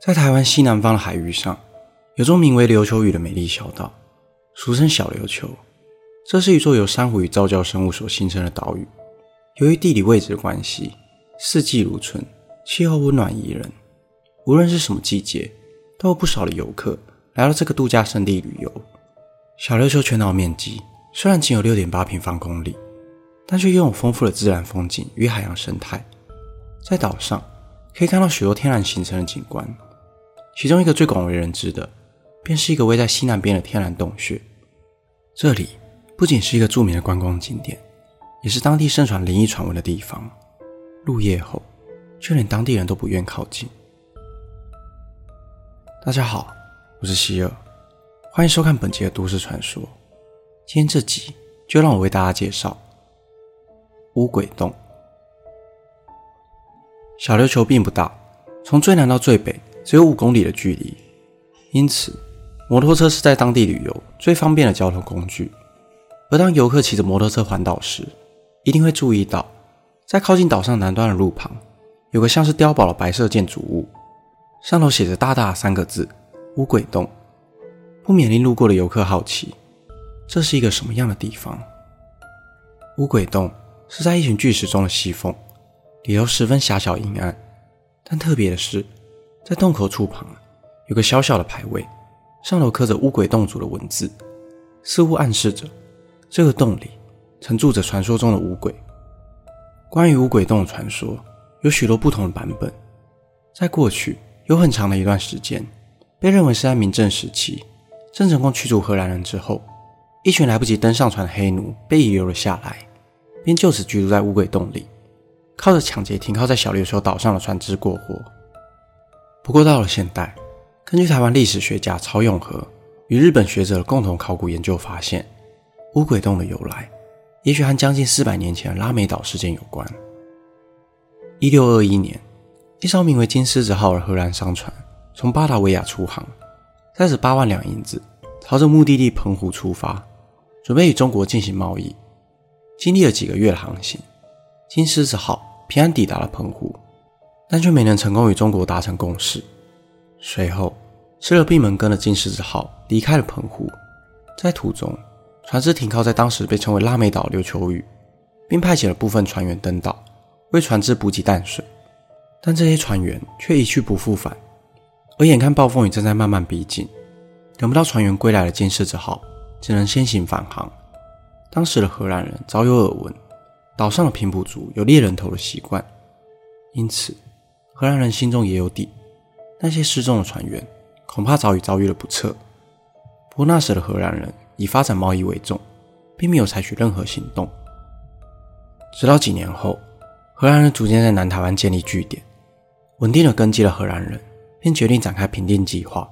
在台湾西南方的海域上，有座名为琉球屿的美丽小岛，俗称小琉球。这是一座由珊瑚与造礁生物所形成的岛屿。由于地理位置的关系，四季如春，气候温暖宜人。无论是什么季节，都有不少的游客来到这个度假胜地旅游。小琉球全岛面积虽然仅有六点八平方公里，但却拥有丰富的自然风景与海洋生态。在岛上可以看到许多天然形成的景观，其中一个最广为人知的，便是一个位在西南边的天然洞穴。这里不仅是一个著名的观光景点，也是当地盛传灵异传闻的地方。入夜后，却连当地人都不愿靠近。大家好，我是希尔。欢迎收看本集的都市传说。今天这集就让我为大家介绍乌鬼洞。小琉球并不大，从最南到最北只有五公里的距离，因此摩托车是在当地旅游最方便的交通工具。而当游客骑着摩托车环岛时，一定会注意到，在靠近岛上南端的路旁，有个像是碉堡的白色建筑物，上头写着大大的三个字“乌鬼洞”。不免令路过的游客好奇，这是一个什么样的地方？乌鬼洞是在一群巨石中的西缝，里头十分狭小阴暗。但特别的是，在洞口处旁有个小小的牌位，上头刻着“乌鬼洞主”的文字，似乎暗示着这个洞里曾住着传说中的乌鬼。关于乌鬼洞的传说，有许多不同的版本。在过去有很长的一段时间，被认为是在明郑时期。郑成功驱逐荷兰人之后，一群来不及登上船的黑奴被遗留了下来，并就此居住在乌鬼洞里，靠着抢劫停靠在小琉球岛上的船只过活。不过到了现代，根据台湾历史学家曹永和与日本学者的共同考古研究发现，乌鬼洞的由来，也许和将近四百年前的拉美岛事件有关。一六二一年，一艘名为“金狮子号”的荷兰商船从巴达维亚出航。带着八万两银子，朝着目的地澎湖出发，准备与中国进行贸易。经历了几个月的航行，金狮子号平安抵达了澎湖，但却没能成功与中国达成共识。随后，吃了闭门羹的金狮子号离开了澎湖，在途中，船只停靠在当时被称为拉美岛琉球屿，并派遣了部分船员登岛，为船只补给淡水，但这些船员却一去不复返。而眼看暴风雨正在慢慢逼近，等不到船员归来的金狮子号只能先行返航。当时的荷兰人早有耳闻，岛上的平埔族有猎人头的习惯，因此荷兰人心中也有底，那些失踪的船员恐怕早已遭遇了不测。不过那时的荷兰人以发展贸易为重，并没有采取任何行动。直到几年后，荷兰人逐渐在南台湾建立据点，稳定的根基了荷兰人。便决定展开平定计划，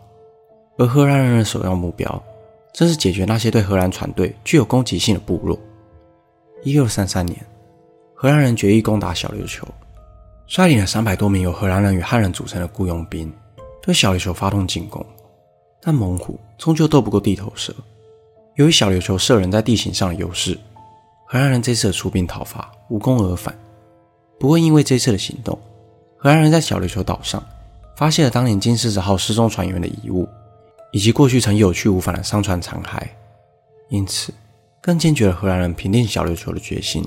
而荷兰人的首要目标正是解决那些对荷兰船队具有攻击性的部落。一六三三年，荷兰人决意攻打小琉球，率领了三百多名由荷兰人与汉人组成的雇佣兵，对小琉球发动进攻。但猛虎终究斗不过地头蛇，由于小琉球设人在地形上的优势，荷兰人这次的出兵讨伐无功而返。不过，因为这次的行动，荷兰人在小琉球岛上。发现了当年金狮子号失踪船员的遗物，以及过去曾有去无返的商船残骸，因此更坚决了荷兰人平定小琉球的决心。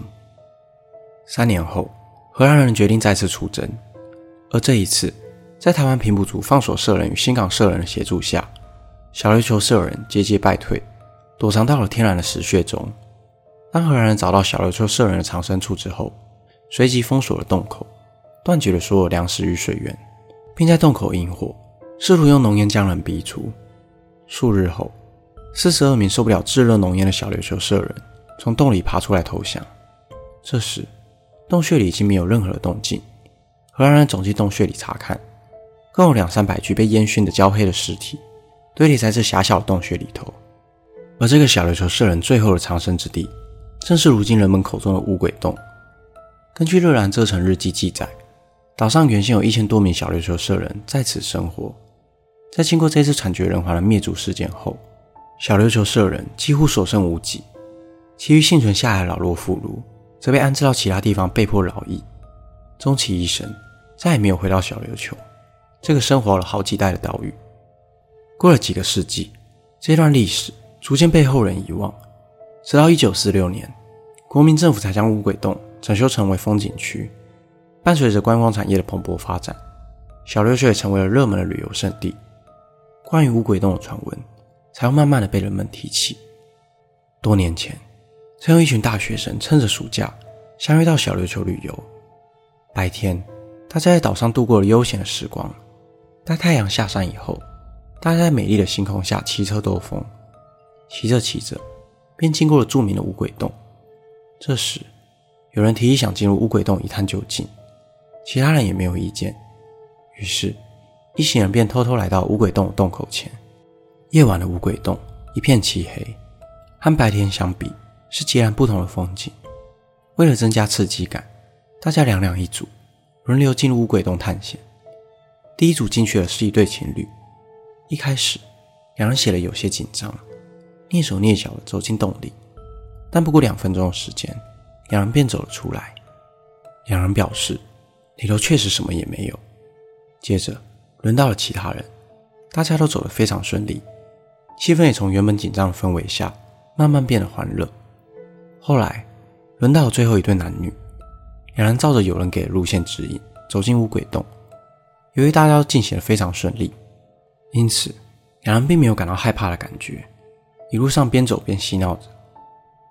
三年后，荷兰人决定再次出征，而这一次，在台湾平埔族放所舍人与新港舍人的协助下，小琉球舍人节节败退，躲藏到了天然的石穴中。当荷兰人找到小琉球舍人的藏身处之后，随即封锁了洞口，断绝了所有粮食与水源。并在洞口引火，试图用浓烟将人逼出。数日后，四十二名受不了炙热浓烟的小琉球舍人从洞里爬出来投降。这时，洞穴里已经没有任何的动静。荷兰人走进洞穴里查看，共有两三百具被烟熏得焦黑的尸体堆叠在这狭小的洞穴里头。而这个小琉球社人最后的藏身之地，正是如今人们口中的乌鬼洞。根据《热兰遮城日记》记载。岛上原先有一千多名小琉球社人在此生活，在经过这次惨绝人寰的灭族事件后，小琉球社人几乎所剩无几，其余幸存下来的老弱妇孺则被安置到其他地方被迫劳役，终其一生再也没有回到小琉球。这个生活了好几代的岛屿。过了几个世纪，这段历史逐渐被后人遗忘，直到一九四六年，国民政府才将乌鬼洞整修成为风景区。伴随着观光产业的蓬勃发展，小琉球也成为了热门的旅游胜地。关于乌鬼洞的传闻，才会慢慢的被人们提起。多年前，曾有一群大学生趁着暑假相约到小琉球旅游。白天，大家在岛上度过了悠闲的时光。待太阳下山以后，大家在美丽的星空下骑车兜风。骑着骑着，便经过了著名的五鬼洞。这时，有人提议想进入五鬼洞一探究竟，其他人也没有意见。于是，一行人便偷偷来到五鬼洞的洞口前。夜晚的五鬼洞一片漆黑，和白天相比是截然不同的风景。为了增加刺激感，大家两两一组，轮流进入乌鬼洞探险。第一组进去的是一对情侣。一开始，两人显得有些紧张，蹑手蹑脚地走进洞里。但不过两分钟的时间，两人便走了出来。两人表示，里头确实什么也没有。接着，轮到了其他人，大家都走得非常顺利，气氛也从原本紧张的氛围下，慢慢变得欢乐。后来，轮到最后一对男女，两人照着有人给的路线指引，走进乌鬼洞。由于大家都进行的非常顺利，因此两人并没有感到害怕的感觉，一路上边走边嬉闹着。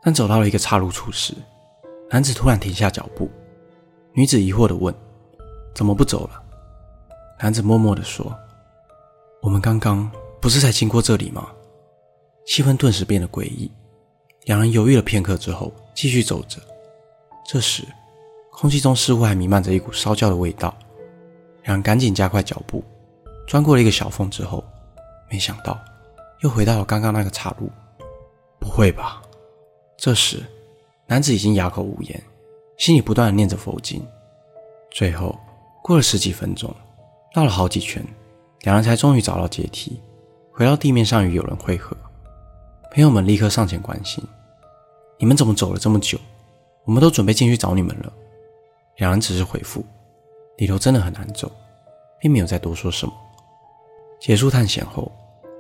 但走到了一个岔路处时，男子突然停下脚步，女子疑惑地问：“怎么不走了？”男子默默地说：“我们刚刚不是才经过这里吗？”气氛顿时变得诡异。两人犹豫了片刻之后，继续走着。这时，空气中似乎还弥漫着一股烧焦的味道。两人赶紧加快脚步，钻过了一个小缝之后，没想到又回到了刚刚那个岔路。不会吧？这时，男子已经哑口无言，心里不断地念着佛经。最后，过了十几分钟。绕了好几圈，两人才终于找到阶梯，回到地面上与友人会合。朋友们立刻上前关心：“你们怎么走了这么久？我们都准备进去找你们了。”两人只是回复：“里头真的很难走。”并没有再多说什么。结束探险后，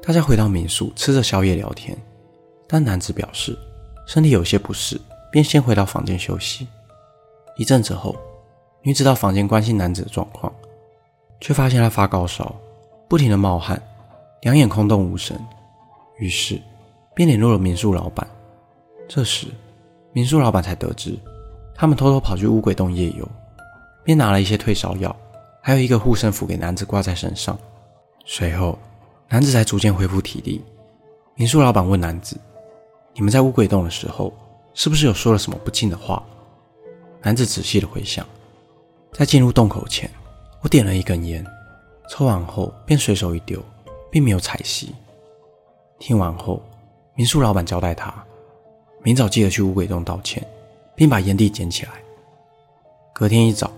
大家回到民宿吃着宵夜聊天，但男子表示身体有些不适，便先回到房间休息。一阵子后，女子到房间关心男子的状况。却发现他发高烧，不停地冒汗，两眼空洞无神。于是便联络了民宿老板。这时，民宿老板才得知，他们偷偷跑去乌鬼洞夜游，便拿了一些退烧药，还有一个护身符给男子挂在身上。随后，男子才逐渐恢复体力。民宿老板问男子：“你们在乌鬼洞的时候，是不是有说了什么不敬的话？”男子仔细地回想，在进入洞口前。我点了一根烟，抽完后便随手一丢，并没有踩熄。听完后，民宿老板交代他，明早记得去乌鬼洞道歉，并把烟蒂捡起来。隔天一早，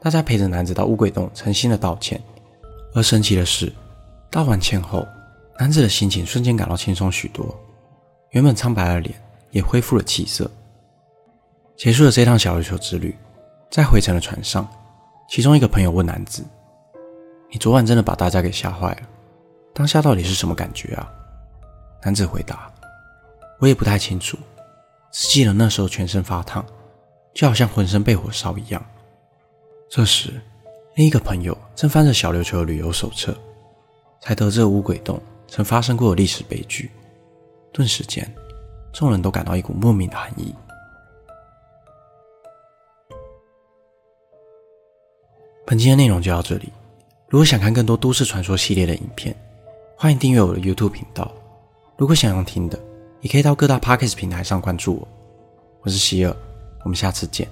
大家陪着男子到乌鬼洞诚心的道歉。而神奇的是，道完歉后，男子的心情瞬间感到轻松许多，原本苍白的脸也恢复了气色。结束了这趟小琉球之旅，在回程的船上。其中一个朋友问男子：“你昨晚真的把大家给吓坏了？当下到底是什么感觉啊？”男子回答：“我也不太清楚，只记得那时候全身发烫，就好像浑身被火烧一样。”这时，另一个朋友正翻着小琉球的旅游手册，才得知乌鬼洞曾发生过的历史悲剧。顿时间，众人都感到一股莫名的寒意。本期的内容就到这里。如果想看更多都市传说系列的影片，欢迎订阅我的 YouTube 频道。如果想要听的，也可以到各大 Podcast 平台上关注我。我是希尔，我们下次见。